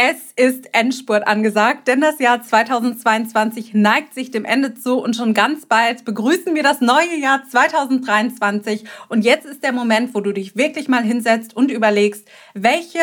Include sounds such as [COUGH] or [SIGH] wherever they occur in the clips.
Es ist Endspurt angesagt, denn das Jahr 2022 neigt sich dem Ende zu und schon ganz bald begrüßen wir das neue Jahr 2023. Und jetzt ist der Moment, wo du dich wirklich mal hinsetzt und überlegst, welche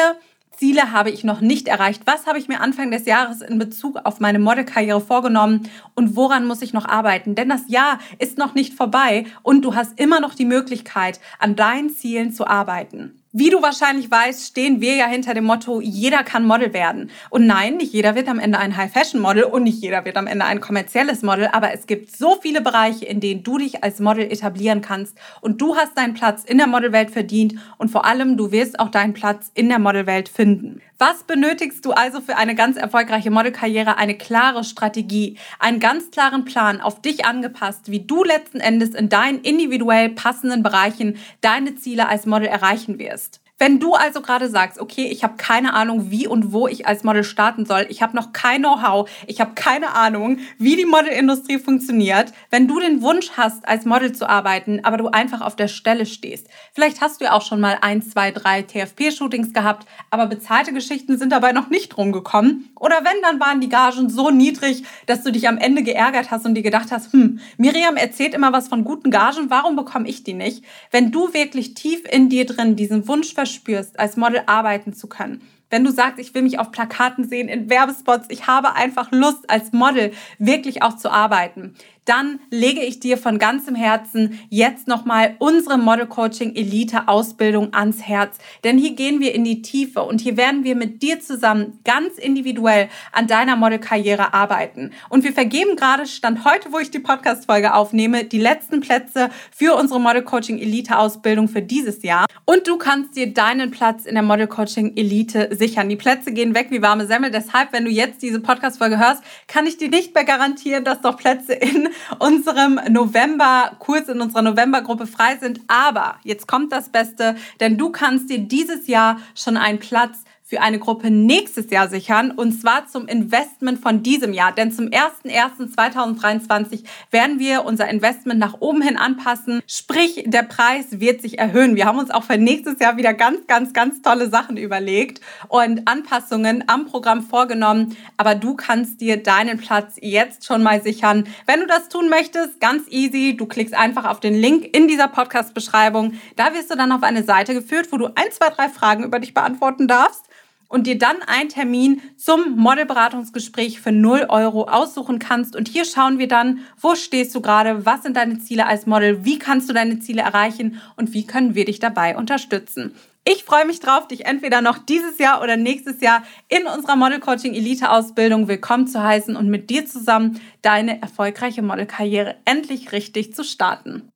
Ziele habe ich noch nicht erreicht? Was habe ich mir Anfang des Jahres in Bezug auf meine Modelkarriere vorgenommen und woran muss ich noch arbeiten? Denn das Jahr ist noch nicht vorbei und du hast immer noch die Möglichkeit, an deinen Zielen zu arbeiten. Wie du wahrscheinlich weißt, stehen wir ja hinter dem Motto, jeder kann Model werden. Und nein, nicht jeder wird am Ende ein High-Fashion-Model und nicht jeder wird am Ende ein kommerzielles Model, aber es gibt so viele Bereiche, in denen du dich als Model etablieren kannst und du hast deinen Platz in der Modelwelt verdient und vor allem du wirst auch deinen Platz in der Modelwelt finden. Was benötigst du also für eine ganz erfolgreiche Modelkarriere? Eine klare Strategie, einen ganz klaren Plan auf dich angepasst, wie du letzten Endes in deinen individuell passenden Bereichen deine Ziele als Model erreichen wirst. Wenn du also gerade sagst, okay, ich habe keine Ahnung, wie und wo ich als Model starten soll, ich habe noch kein Know-how, ich habe keine Ahnung, wie die Modelindustrie funktioniert, wenn du den Wunsch hast, als Model zu arbeiten, aber du einfach auf der Stelle stehst. Vielleicht hast du ja auch schon mal ein, zwei, drei TFP-Shootings gehabt, aber bezahlte Geschichten sind dabei noch nicht rumgekommen. Oder wenn, dann waren die Gagen so niedrig, dass du dich am Ende geärgert hast und dir gedacht hast, hm, Miriam erzählt immer was von guten Gagen, warum bekomme ich die nicht? Wenn du wirklich tief in dir drin diesen Wunsch verspürst, als Model arbeiten zu können, wenn du sagst, ich will mich auf Plakaten sehen, in Werbespots, ich habe einfach Lust, als Model wirklich auch zu arbeiten, dann lege ich dir von ganzem Herzen jetzt nochmal unsere Model Coaching Elite Ausbildung ans Herz. Denn hier gehen wir in die Tiefe und hier werden wir mit dir zusammen ganz individuell an deiner Modelkarriere arbeiten. Und wir vergeben gerade, Stand heute, wo ich die Podcast-Folge aufnehme, die letzten Plätze für unsere Model Coaching Elite Ausbildung für dieses Jahr. Und du kannst dir deinen Platz in der Model Coaching Elite sichern. Die Plätze gehen weg wie warme Semmel. Deshalb, wenn du jetzt diese Podcast-Folge hörst, kann ich dir nicht mehr garantieren, dass noch Plätze in unserem November-Kurs, in unserer November-Gruppe frei sind. Aber jetzt kommt das Beste, denn du kannst dir dieses Jahr schon einen Platz für eine Gruppe nächstes Jahr sichern und zwar zum Investment von diesem Jahr. Denn zum 01.01.2023 werden wir unser Investment nach oben hin anpassen. Sprich, der Preis wird sich erhöhen. Wir haben uns auch für nächstes Jahr wieder ganz, ganz, ganz tolle Sachen überlegt und Anpassungen am Programm vorgenommen. Aber du kannst dir deinen Platz jetzt schon mal sichern. Wenn du das tun möchtest, ganz easy. Du klickst einfach auf den Link in dieser Podcast-Beschreibung. Da wirst du dann auf eine Seite geführt, wo du ein, zwei, drei Fragen über dich beantworten darfst und dir dann einen Termin zum Modelberatungsgespräch für 0 Euro aussuchen kannst. Und hier schauen wir dann, wo stehst du gerade, was sind deine Ziele als Model, wie kannst du deine Ziele erreichen und wie können wir dich dabei unterstützen. Ich freue mich drauf, dich entweder noch dieses Jahr oder nächstes Jahr in unserer Model Coaching Elite Ausbildung willkommen zu heißen und mit dir zusammen deine erfolgreiche Modelkarriere endlich richtig zu starten.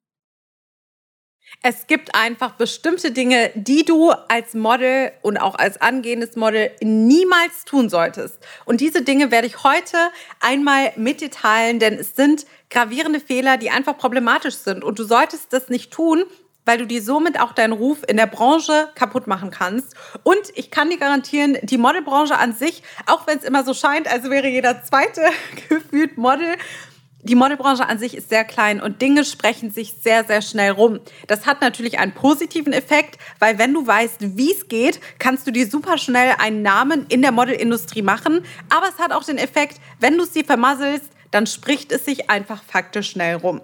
Es gibt einfach bestimmte Dinge, die du als Model und auch als angehendes Model niemals tun solltest. Und diese Dinge werde ich heute einmal mit dir teilen, denn es sind gravierende Fehler, die einfach problematisch sind. Und du solltest das nicht tun, weil du dir somit auch deinen Ruf in der Branche kaputt machen kannst. Und ich kann dir garantieren, die Modelbranche an sich, auch wenn es immer so scheint, als wäre jeder zweite [LAUGHS] gefühlt Model, die Modelbranche an sich ist sehr klein und Dinge sprechen sich sehr, sehr schnell rum. Das hat natürlich einen positiven Effekt, weil wenn du weißt, wie es geht, kannst du dir super schnell einen Namen in der Modelindustrie machen. Aber es hat auch den Effekt, wenn du es dir vermasselst, dann spricht es sich einfach faktisch schnell rum.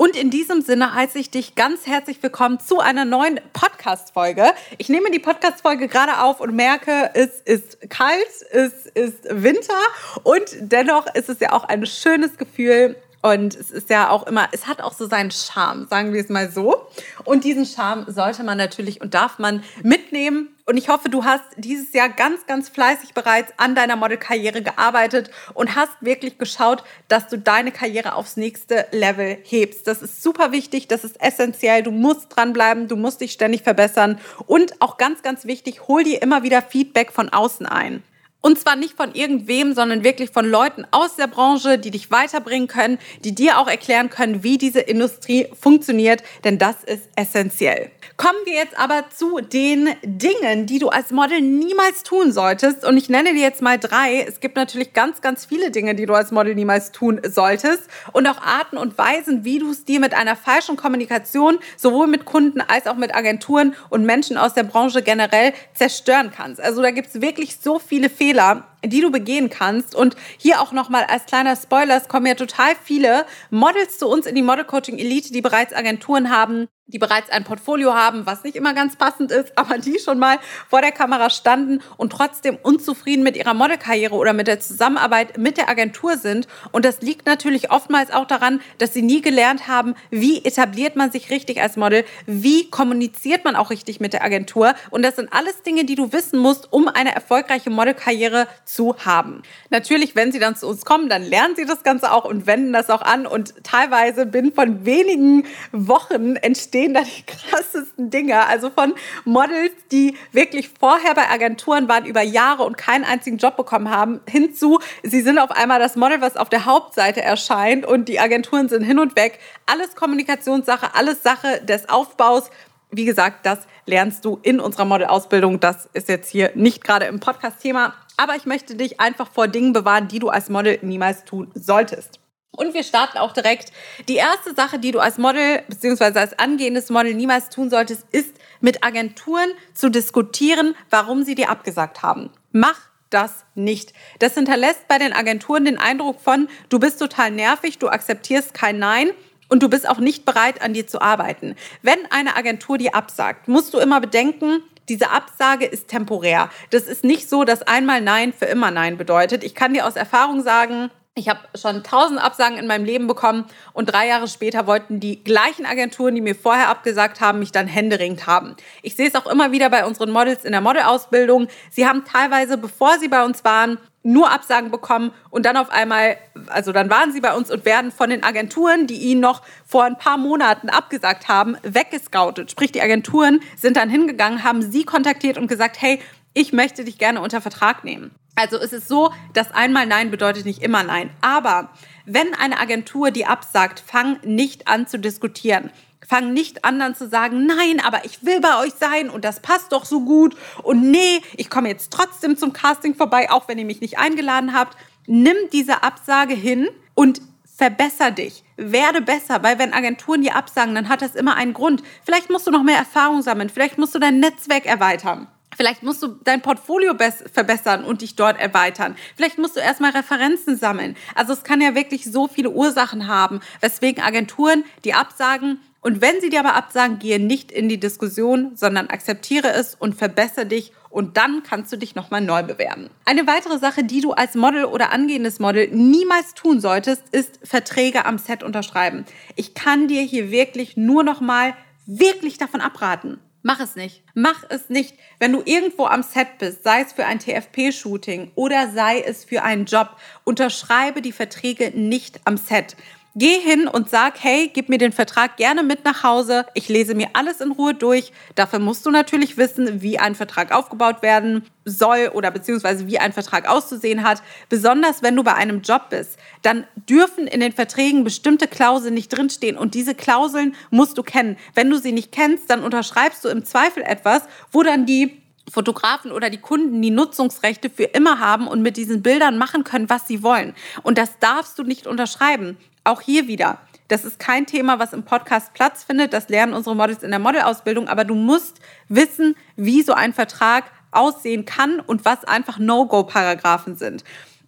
Und in diesem Sinne heiße ich dich ganz herzlich willkommen zu einer neuen Podcast-Folge. Ich nehme die Podcast-Folge gerade auf und merke, es ist kalt, es ist Winter und dennoch ist es ja auch ein schönes Gefühl, und es ist ja auch immer, es hat auch so seinen Charme, sagen wir es mal so. Und diesen Charme sollte man natürlich und darf man mitnehmen. Und ich hoffe, du hast dieses Jahr ganz, ganz fleißig bereits an deiner Modelkarriere gearbeitet und hast wirklich geschaut, dass du deine Karriere aufs nächste Level hebst. Das ist super wichtig, das ist essentiell. Du musst dranbleiben, du musst dich ständig verbessern. Und auch ganz, ganz wichtig, hol dir immer wieder Feedback von außen ein. Und zwar nicht von irgendwem, sondern wirklich von Leuten aus der Branche, die dich weiterbringen können, die dir auch erklären können, wie diese Industrie funktioniert, denn das ist essentiell. Kommen wir jetzt aber zu den Dingen, die du als Model niemals tun solltest. Und ich nenne dir jetzt mal drei. Es gibt natürlich ganz, ganz viele Dinge, die du als Model niemals tun solltest. Und auch Arten und Weisen, wie du es dir mit einer falschen Kommunikation sowohl mit Kunden als auch mit Agenturen und Menschen aus der Branche generell zerstören kannst. Also da gibt es wirklich so viele Fehler Fehler, die du begehen kannst. Und hier auch nochmal als kleiner Spoiler, es kommen ja total viele Models zu uns in die Model Coaching Elite, die bereits Agenturen haben, die bereits ein Portfolio haben, was nicht immer ganz passend ist, aber die schon mal vor der Kamera standen und trotzdem unzufrieden mit ihrer Modelkarriere oder mit der Zusammenarbeit mit der Agentur sind. Und das liegt natürlich oftmals auch daran, dass sie nie gelernt haben, wie etabliert man sich richtig als Model, wie kommuniziert man auch richtig mit der Agentur. Und das sind alles Dinge, die du wissen musst, um eine erfolgreiche Modelkarriere zu haben. Natürlich, wenn sie dann zu uns kommen, dann lernen sie das Ganze auch und wenden das auch an. Und teilweise bin von wenigen Wochen entstehen da die [LAUGHS] krassesten Dinge. Also von Models, die wirklich vorher bei Agenturen waren über Jahre und keinen einzigen Job bekommen haben, hinzu, sie sind auf einmal das Model, was auf der Hauptseite erscheint und die Agenturen sind hin und weg. Alles Kommunikationssache, alles Sache des Aufbaus. Wie gesagt, das lernst du in unserer Modelausbildung. Das ist jetzt hier nicht gerade im Podcast-Thema, aber ich möchte dich einfach vor Dingen bewahren, die du als Model niemals tun solltest. Und wir starten auch direkt. Die erste Sache, die du als Model bzw. als angehendes Model niemals tun solltest, ist mit Agenturen zu diskutieren, warum sie dir abgesagt haben. Mach das nicht. Das hinterlässt bei den Agenturen den Eindruck von, du bist total nervig, du akzeptierst kein Nein und du bist auch nicht bereit, an dir zu arbeiten. Wenn eine Agentur dir absagt, musst du immer bedenken, diese Absage ist temporär. Das ist nicht so, dass einmal Nein für immer Nein bedeutet. Ich kann dir aus Erfahrung sagen, ich habe schon tausend Absagen in meinem Leben bekommen und drei Jahre später wollten die gleichen Agenturen, die mir vorher abgesagt haben, mich dann händeringend haben. Ich sehe es auch immer wieder bei unseren Models in der Modelausbildung. Sie haben teilweise, bevor sie bei uns waren, nur Absagen bekommen und dann auf einmal, also dann waren sie bei uns und werden von den Agenturen, die ihnen noch vor ein paar Monaten abgesagt haben, weggescoutet. Sprich, die Agenturen sind dann hingegangen, haben sie kontaktiert und gesagt, hey, ich möchte dich gerne unter Vertrag nehmen. Also es ist so, dass einmal Nein bedeutet nicht immer Nein. Aber wenn eine Agentur die absagt, fang nicht an zu diskutieren. Fang nicht an dann zu sagen, nein, aber ich will bei euch sein und das passt doch so gut und nee, ich komme jetzt trotzdem zum Casting vorbei, auch wenn ihr mich nicht eingeladen habt. Nimm diese Absage hin und verbesser dich, werde besser, weil wenn Agenturen dir absagen, dann hat das immer einen Grund. Vielleicht musst du noch mehr Erfahrung sammeln, vielleicht musst du dein Netzwerk erweitern. Vielleicht musst du dein Portfolio verbessern und dich dort erweitern. Vielleicht musst du erstmal Referenzen sammeln. Also es kann ja wirklich so viele Ursachen haben, weswegen Agenturen die absagen. Und wenn sie dir aber absagen, gehe nicht in die Diskussion, sondern akzeptiere es und verbessere dich und dann kannst du dich nochmal neu bewerben. Eine weitere Sache, die du als Model oder angehendes Model niemals tun solltest, ist Verträge am Set unterschreiben. Ich kann dir hier wirklich nur nochmal wirklich davon abraten. Mach es nicht. Mach es nicht. Wenn du irgendwo am Set bist, sei es für ein TFP-Shooting oder sei es für einen Job, unterschreibe die Verträge nicht am Set. Geh hin und sag, hey, gib mir den Vertrag gerne mit nach Hause. Ich lese mir alles in Ruhe durch. Dafür musst du natürlich wissen, wie ein Vertrag aufgebaut werden soll oder beziehungsweise wie ein Vertrag auszusehen hat. Besonders wenn du bei einem Job bist, dann dürfen in den Verträgen bestimmte Klauseln nicht drinstehen und diese Klauseln musst du kennen. Wenn du sie nicht kennst, dann unterschreibst du im Zweifel etwas, wo dann die Fotografen oder die Kunden die Nutzungsrechte für immer haben und mit diesen Bildern machen können, was sie wollen. Und das darfst du nicht unterschreiben. Auch hier wieder. Das ist kein Thema, was im Podcast Platz findet. Das lernen unsere Models in der Modelausbildung. Aber du musst wissen, wie so ein Vertrag aussehen kann und was einfach No-Go-Paragraphen sind.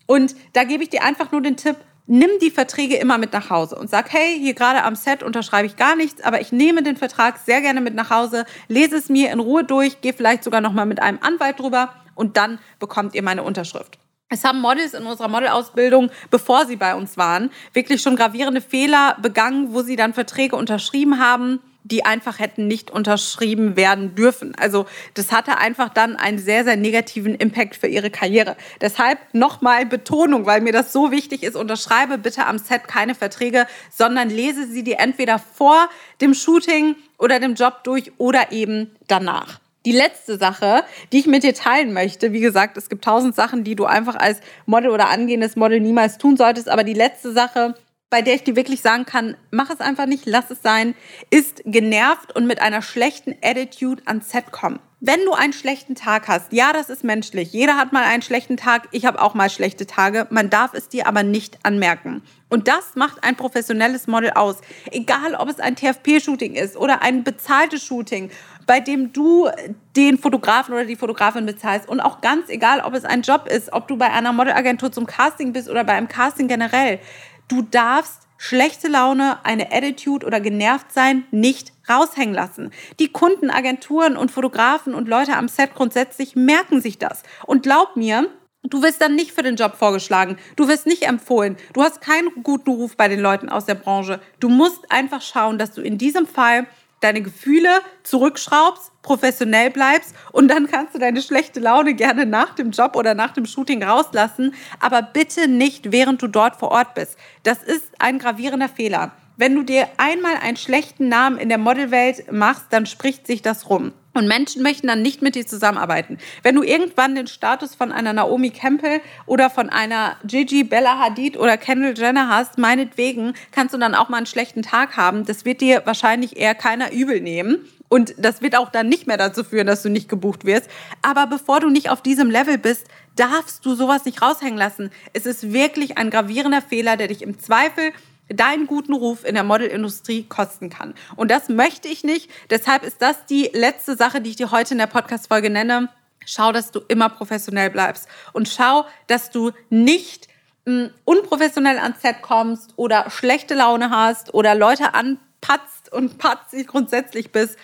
Und da gebe ich dir einfach nur den Tipp, nimm die Verträge immer mit nach Hause und sag, hey, hier gerade am Set unterschreibe ich gar nichts, aber ich nehme den Vertrag sehr gerne mit nach Hause, lese es mir in Ruhe durch, gehe vielleicht sogar noch mal mit einem Anwalt drüber und dann bekommt ihr meine Unterschrift. Es haben Models in unserer Modelausbildung, bevor sie bei uns waren, wirklich schon gravierende Fehler begangen, wo sie dann Verträge unterschrieben haben, die einfach hätten nicht unterschrieben werden dürfen. Also das hatte einfach dann einen sehr, sehr negativen Impact für ihre Karriere. Deshalb nochmal Betonung, weil mir das so wichtig ist, unterschreibe bitte am Set keine Verträge, sondern lese sie dir entweder vor dem Shooting oder dem Job durch oder eben danach. Die letzte Sache, die ich mit dir teilen möchte, wie gesagt, es gibt tausend Sachen, die du einfach als Model oder angehendes Model niemals tun solltest, aber die letzte Sache, bei der ich dir wirklich sagen kann, mach es einfach nicht, lass es sein, ist genervt und mit einer schlechten Attitude ans Set kommen. Wenn du einen schlechten Tag hast, ja, das ist menschlich. Jeder hat mal einen schlechten Tag. Ich habe auch mal schlechte Tage. Man darf es dir aber nicht anmerken. Und das macht ein professionelles Model aus. Egal, ob es ein TFP-Shooting ist oder ein bezahltes Shooting, bei dem du den Fotografen oder die Fotografin bezahlst. Und auch ganz egal, ob es ein Job ist, ob du bei einer Modelagentur zum Casting bist oder bei einem Casting generell. Du darfst schlechte Laune, eine Attitude oder genervt sein nicht raushängen lassen. Die Kunden, Agenturen und Fotografen und Leute am Set grundsätzlich merken sich das. Und glaub mir, Du wirst dann nicht für den Job vorgeschlagen. Du wirst nicht empfohlen. Du hast keinen guten Ruf bei den Leuten aus der Branche. Du musst einfach schauen, dass du in diesem Fall deine Gefühle zurückschraubst, professionell bleibst und dann kannst du deine schlechte Laune gerne nach dem Job oder nach dem Shooting rauslassen, aber bitte nicht, während du dort vor Ort bist. Das ist ein gravierender Fehler. Wenn du dir einmal einen schlechten Namen in der Modelwelt machst, dann spricht sich das rum. Und Menschen möchten dann nicht mit dir zusammenarbeiten. Wenn du irgendwann den Status von einer Naomi Campbell oder von einer Gigi Bella Hadid oder Kendall Jenner hast, meinetwegen kannst du dann auch mal einen schlechten Tag haben. Das wird dir wahrscheinlich eher keiner übel nehmen. Und das wird auch dann nicht mehr dazu führen, dass du nicht gebucht wirst. Aber bevor du nicht auf diesem Level bist, darfst du sowas nicht raushängen lassen. Es ist wirklich ein gravierender Fehler, der dich im Zweifel deinen guten Ruf in der Modelindustrie kosten kann. Und das möchte ich nicht. Deshalb ist das die letzte Sache, die ich dir heute in der Podcast-Folge nenne. Schau, dass du immer professionell bleibst und schau, dass du nicht mh, hm, unprofessionell ans Set kommst oder schlechte Laune hast oder Leute anpatzt und patzig grundsätzlich bist.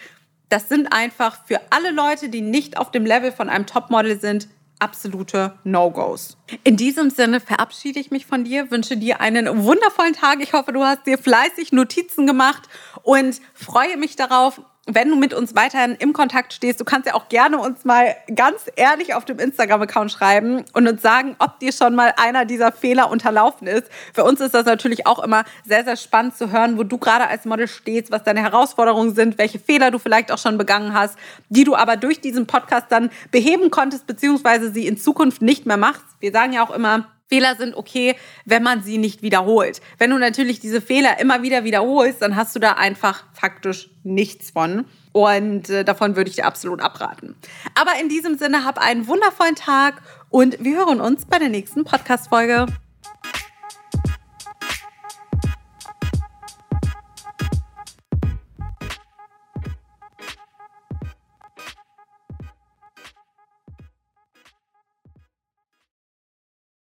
Das sind einfach für alle Leute, die nicht auf dem Level von einem Topmodel sind, absolute No-Gos. In diesem Sinne verabschiede ich mich von dir, wünsche dir einen wundervollen Tag. Ich hoffe, du hast dir fleißig Notizen gemacht und freue mich darauf, wenn du mit uns weiterhin im Kontakt stehst, du kannst ja auch gerne uns mal ganz ehrlich auf dem Instagram-Account schreiben und uns sagen, ob dir schon mal einer dieser Fehler unterlaufen ist. Für uns ist das natürlich auch immer sehr, sehr spannend zu hören, wo du gerade als Model stehst, was deine Herausforderungen sind, welche Fehler du vielleicht auch schon begangen hast, die du aber durch diesen Podcast dann beheben konntest, beziehungsweise sie in Zukunft nicht mehr machst. Wir sagen ja auch immer, Fehler sind okay, wenn man sie nicht wiederholt. Wenn du natürlich diese Fehler immer wieder wiederholst, dann hast du da einfach faktisch nichts von. Und äh, davon würde ich dir absolut abraten. Aber in diesem Sinne, hab einen wundervollen Tag und wir hören uns bei der nächsten Podcast-Folge.